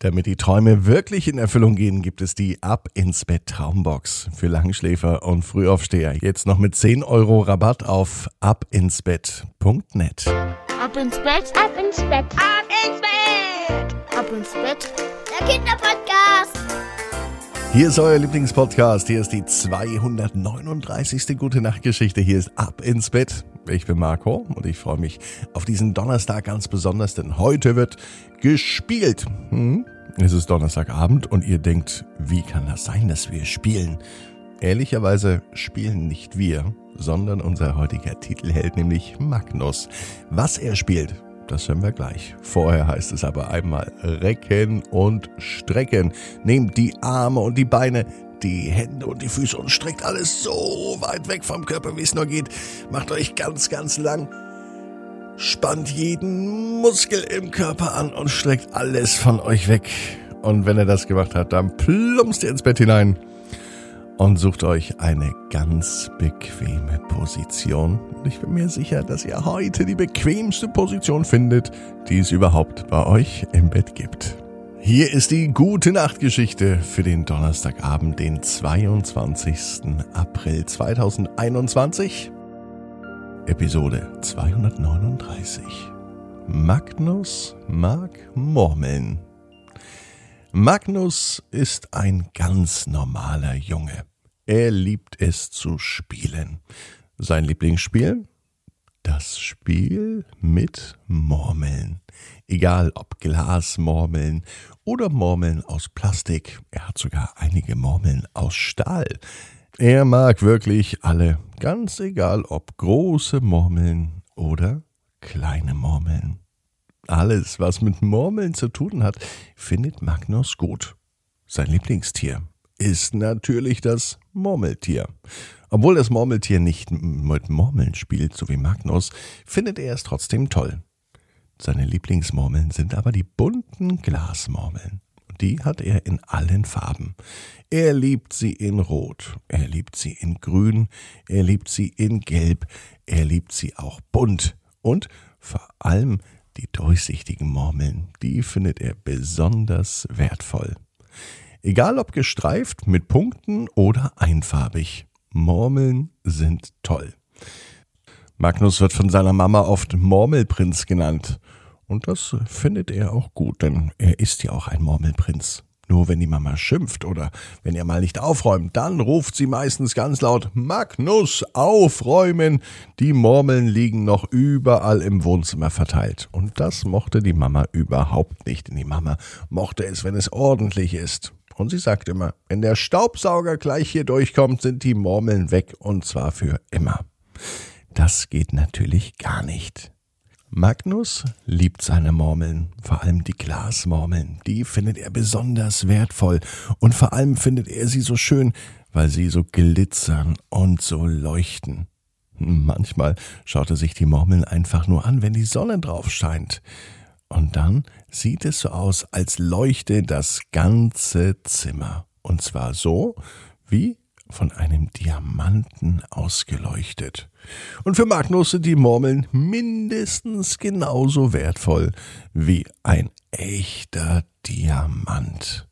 Damit die Träume wirklich in Erfüllung gehen, gibt es die Ab ins Bett Traumbox für Langschläfer und Frühaufsteher. Jetzt noch mit 10 Euro Rabatt auf abinsbett.net. Ab ins Bett, ab ins Bett, ab ins Bett, ab ins Bett. Der Kinderpodcast. Hier ist euer Lieblingspodcast. Hier ist die 239. Gute Nacht Geschichte. Hier ist Ab ins Bett. Ich bin Marco und ich freue mich auf diesen Donnerstag ganz besonders, denn heute wird gespielt. Hm? Es ist Donnerstagabend und ihr denkt, wie kann das sein, dass wir spielen? Ehrlicherweise spielen nicht wir, sondern unser heutiger Titelheld, nämlich Magnus. Was er spielt, das hören wir gleich. Vorher heißt es aber einmal recken und strecken. Nehmt die Arme und die Beine, die Hände und die Füße und streckt alles so weit weg vom Körper, wie es nur geht. Macht euch ganz, ganz lang. Spannt jeden Muskel im Körper an und streckt alles von euch weg. Und wenn er das gemacht hat, dann plumpst ihr ins Bett hinein und sucht euch eine ganz bequeme Position. Und ich bin mir sicher, dass ihr heute die bequemste Position findet, die es überhaupt bei euch im Bett gibt. Hier ist die gute Nachtgeschichte für den Donnerstagabend, den 22. April 2021. Episode 239. Magnus mag Murmeln. Magnus ist ein ganz normaler Junge. Er liebt es zu spielen. Sein Lieblingsspiel? Das Spiel mit Murmeln. Egal ob Glasmurmeln oder Murmeln aus Plastik. Er hat sogar einige Murmeln aus Stahl. Er mag wirklich alle, ganz egal ob große Murmeln oder kleine Murmeln. Alles, was mit Murmeln zu tun hat, findet Magnus gut. Sein Lieblingstier ist natürlich das Murmeltier. Obwohl das Murmeltier nicht mit Murmeln spielt, so wie Magnus, findet er es trotzdem toll. Seine Lieblingsmurmeln sind aber die bunten Glasmurmeln. Die hat er in allen Farben. Er liebt sie in Rot, er liebt sie in Grün, er liebt sie in Gelb, er liebt sie auch bunt und vor allem die durchsichtigen Murmeln, die findet er besonders wertvoll. Egal ob gestreift, mit Punkten oder einfarbig. Murmeln sind toll. Magnus wird von seiner Mama oft Murmelprinz genannt. Und das findet er auch gut, denn er ist ja auch ein Murmelprinz. Nur wenn die Mama schimpft oder wenn er mal nicht aufräumt, dann ruft sie meistens ganz laut Magnus, aufräumen. Die Murmeln liegen noch überall im Wohnzimmer verteilt. Und das mochte die Mama überhaupt nicht. Die Mama mochte es, wenn es ordentlich ist. Und sie sagt immer, wenn der Staubsauger gleich hier durchkommt, sind die Murmeln weg und zwar für immer. Das geht natürlich gar nicht. Magnus liebt seine Murmeln, vor allem die Glasmurmeln. Die findet er besonders wertvoll und vor allem findet er sie so schön, weil sie so glitzern und so leuchten. Manchmal schaut er sich die Murmeln einfach nur an, wenn die Sonne drauf scheint. Und dann sieht es so aus, als leuchte das ganze Zimmer. Und zwar so, wie von einem Diamanten ausgeleuchtet. Und für Magnus sind die Murmeln mindestens genauso wertvoll wie ein echter Diamant.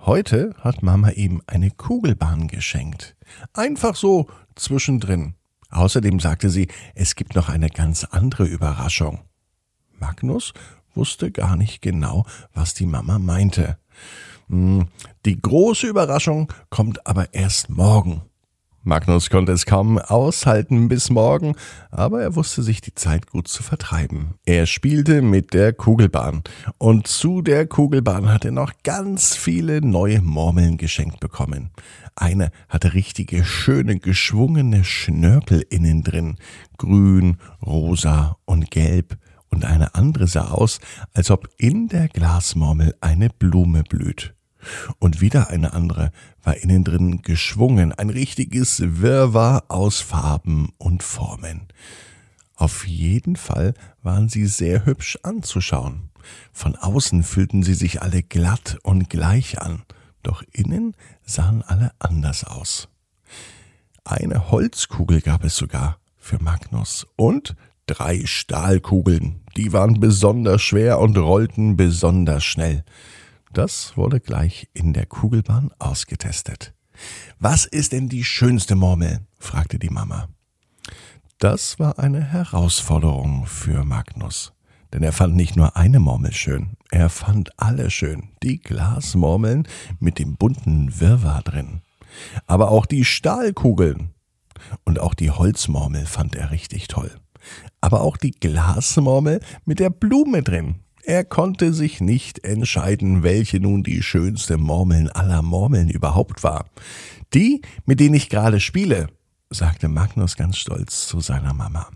Heute hat Mama ihm eine Kugelbahn geschenkt. Einfach so zwischendrin. Außerdem sagte sie, es gibt noch eine ganz andere Überraschung. Magnus wusste gar nicht genau, was die Mama meinte. Hm, die große Überraschung kommt aber erst morgen. Magnus konnte es kaum aushalten bis morgen, aber er wusste sich die Zeit gut zu vertreiben. Er spielte mit der Kugelbahn und zu der Kugelbahn hat er noch ganz viele neue Murmeln geschenkt bekommen. Eine hatte richtige schöne geschwungene Schnörkel innen drin, grün, rosa und gelb und eine andere sah aus, als ob in der Glasmurmel eine Blume blüht. Und wieder eine andere war innen drin geschwungen, ein richtiges Wirrwarr aus Farben und Formen. Auf jeden Fall waren sie sehr hübsch anzuschauen. Von außen fühlten sie sich alle glatt und gleich an, doch innen sahen alle anders aus. Eine Holzkugel gab es sogar für Magnus und drei Stahlkugeln, die waren besonders schwer und rollten besonders schnell. Das wurde gleich in der Kugelbahn ausgetestet. Was ist denn die schönste Murmel? fragte die Mama. Das war eine Herausforderung für Magnus. Denn er fand nicht nur eine Murmel schön, er fand alle schön. Die Glasmurmeln mit dem bunten Wirrwarr drin. Aber auch die Stahlkugeln. Und auch die Holzmurmel fand er richtig toll. Aber auch die Glasmurmel mit der Blume drin. Er konnte sich nicht entscheiden, welche nun die schönste Murmeln aller Murmeln überhaupt war. Die, mit denen ich gerade spiele, sagte Magnus ganz stolz zu seiner Mama.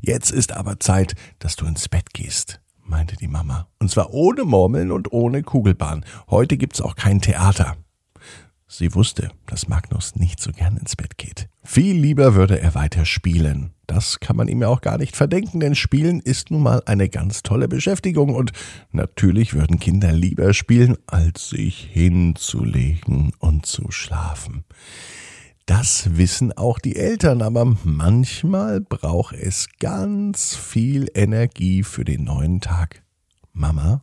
Jetzt ist aber Zeit, dass du ins Bett gehst, meinte die Mama. Und zwar ohne Murmeln und ohne Kugelbahn. Heute gibt's auch kein Theater. Sie wusste, dass Magnus nicht so gern ins Bett geht. Viel lieber würde er weiter spielen. Das kann man ihm ja auch gar nicht verdenken, denn Spielen ist nun mal eine ganz tolle Beschäftigung und natürlich würden Kinder lieber spielen, als sich hinzulegen und zu schlafen. Das wissen auch die Eltern, aber manchmal braucht es ganz viel Energie für den neuen Tag. Mama,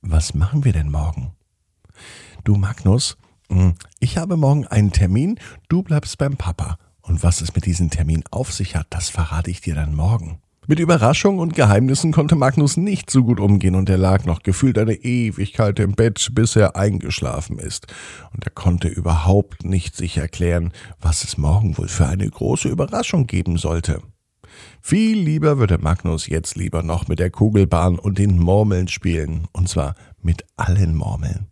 was machen wir denn morgen? Du Magnus, ich habe morgen einen Termin, du bleibst beim Papa. Und was es mit diesem Termin auf sich hat, das verrate ich dir dann morgen. Mit Überraschungen und Geheimnissen konnte Magnus nicht so gut umgehen und er lag noch gefühlt eine Ewigkeit im Bett, bis er eingeschlafen ist. Und er konnte überhaupt nicht sich erklären, was es morgen wohl für eine große Überraschung geben sollte. Viel lieber würde Magnus jetzt lieber noch mit der Kugelbahn und den Murmeln spielen, und zwar mit allen Murmeln.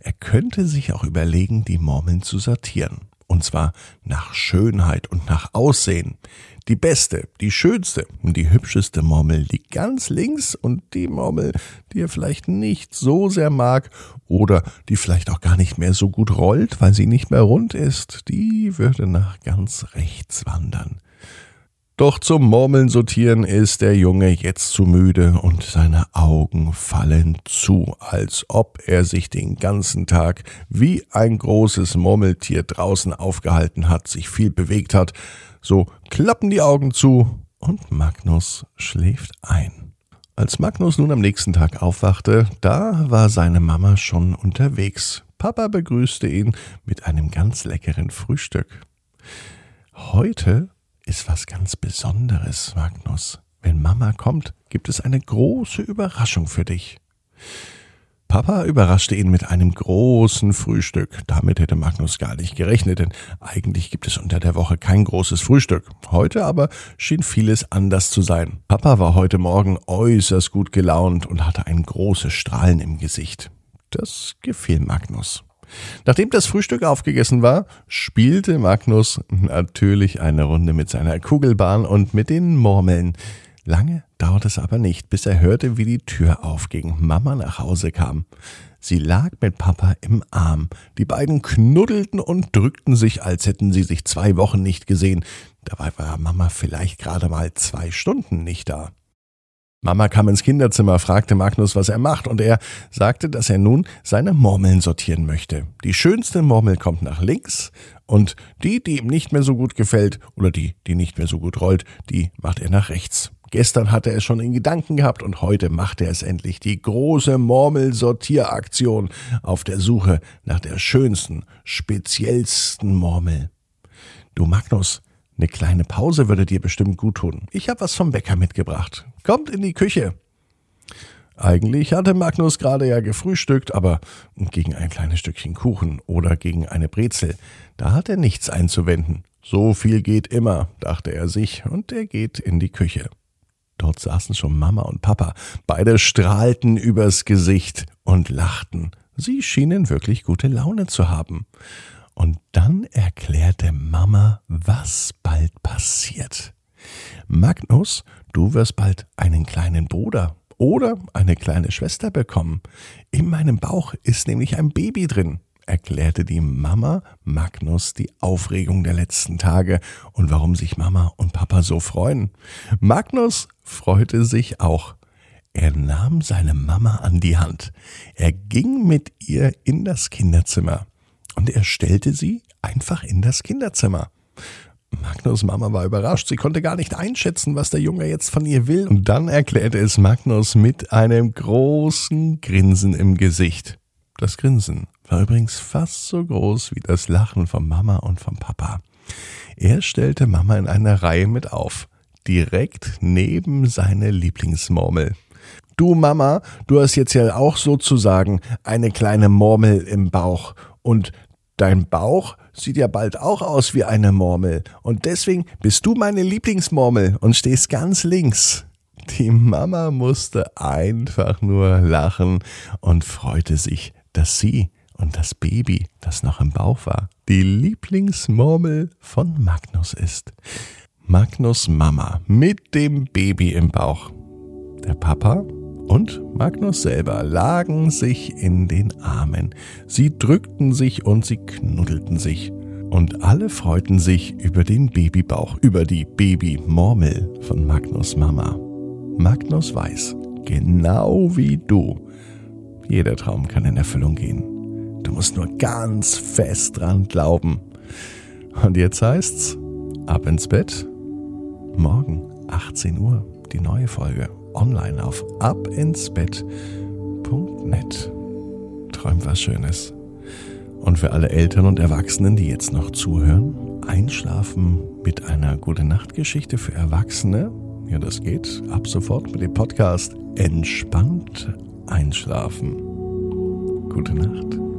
Er könnte sich auch überlegen, die Murmeln zu sortieren. Und zwar nach Schönheit und nach Aussehen. Die beste, die schönste und die hübscheste Murmel liegt ganz links und die Murmel, die er vielleicht nicht so sehr mag oder die vielleicht auch gar nicht mehr so gut rollt, weil sie nicht mehr rund ist, die würde nach ganz rechts wandern. Doch zum Murmeln sortieren ist der Junge jetzt zu müde und seine Augen fallen zu, als ob er sich den ganzen Tag wie ein großes Murmeltier draußen aufgehalten hat, sich viel bewegt hat. So klappen die Augen zu und Magnus schläft ein. Als Magnus nun am nächsten Tag aufwachte, da war seine Mama schon unterwegs. Papa begrüßte ihn mit einem ganz leckeren Frühstück. Heute ist was ganz Besonderes, Magnus. Wenn Mama kommt, gibt es eine große Überraschung für dich. Papa überraschte ihn mit einem großen Frühstück. Damit hätte Magnus gar nicht gerechnet, denn eigentlich gibt es unter der Woche kein großes Frühstück. Heute aber schien vieles anders zu sein. Papa war heute Morgen äußerst gut gelaunt und hatte ein großes Strahlen im Gesicht. Das gefiel Magnus. Nachdem das Frühstück aufgegessen war, spielte Magnus natürlich eine Runde mit seiner Kugelbahn und mit den Murmeln. Lange dauerte es aber nicht, bis er hörte, wie die Tür aufging, Mama nach Hause kam. Sie lag mit Papa im Arm. Die beiden knuddelten und drückten sich, als hätten sie sich zwei Wochen nicht gesehen. Dabei war Mama vielleicht gerade mal zwei Stunden nicht da. Mama kam ins Kinderzimmer, fragte Magnus, was er macht, und er sagte, dass er nun seine Murmeln sortieren möchte. Die schönste Murmel kommt nach links und die, die ihm nicht mehr so gut gefällt oder die, die nicht mehr so gut rollt, die macht er nach rechts. Gestern hatte er es schon in Gedanken gehabt und heute macht er es endlich. Die große Murmelsortieraktion auf der Suche nach der schönsten, speziellsten Murmel. Du Magnus, eine kleine Pause würde dir bestimmt gut tun. Ich habe was vom Bäcker mitgebracht. Kommt in die Küche. Eigentlich hatte Magnus gerade ja gefrühstückt, aber gegen ein kleines Stückchen Kuchen oder gegen eine Brezel, da hat er nichts einzuwenden. So viel geht immer, dachte er sich, und er geht in die Küche. Dort saßen schon Mama und Papa. Beide strahlten übers Gesicht und lachten. Sie schienen wirklich gute Laune zu haben. Und dann erklärte Mama, was bald passiert. Magnus, du wirst bald einen kleinen Bruder oder eine kleine Schwester bekommen. In meinem Bauch ist nämlich ein Baby drin, erklärte die Mama Magnus die Aufregung der letzten Tage und warum sich Mama und Papa so freuen. Magnus freute sich auch. Er nahm seine Mama an die Hand. Er ging mit ihr in das Kinderzimmer und er stellte sie einfach in das Kinderzimmer. Magnus Mama war überrascht. Sie konnte gar nicht einschätzen, was der Junge jetzt von ihr will. Und dann erklärte es Magnus mit einem großen Grinsen im Gesicht. Das Grinsen war übrigens fast so groß wie das Lachen von Mama und vom Papa. Er stellte Mama in eine Reihe mit auf, direkt neben seine Lieblingsmurmel. Du Mama, du hast jetzt ja auch sozusagen eine kleine Murmel im Bauch und dein Bauch sieht ja bald auch aus wie eine Murmel und deswegen bist du meine Lieblingsmurmel und stehst ganz links. Die Mama musste einfach nur lachen und freute sich, dass sie und das Baby, das noch im Bauch war, die Lieblingsmurmel von Magnus ist. Magnus Mama mit dem Baby im Bauch. Der Papa und Magnus selber lagen sich in den Armen. Sie drückten sich und sie knuddelten sich. Und alle freuten sich über den Babybauch, über die Babymurmel von Magnus Mama. Magnus weiß, genau wie du, jeder Traum kann in Erfüllung gehen. Du musst nur ganz fest dran glauben. Und jetzt heißt's, ab ins Bett. Morgen, 18 Uhr, die neue Folge online auf abinsbett.net. Träum was Schönes. Und für alle Eltern und Erwachsenen, die jetzt noch zuhören, einschlafen mit einer gute Nachtgeschichte für Erwachsene. Ja, das geht ab sofort mit dem Podcast Entspannt einschlafen. Gute Nacht.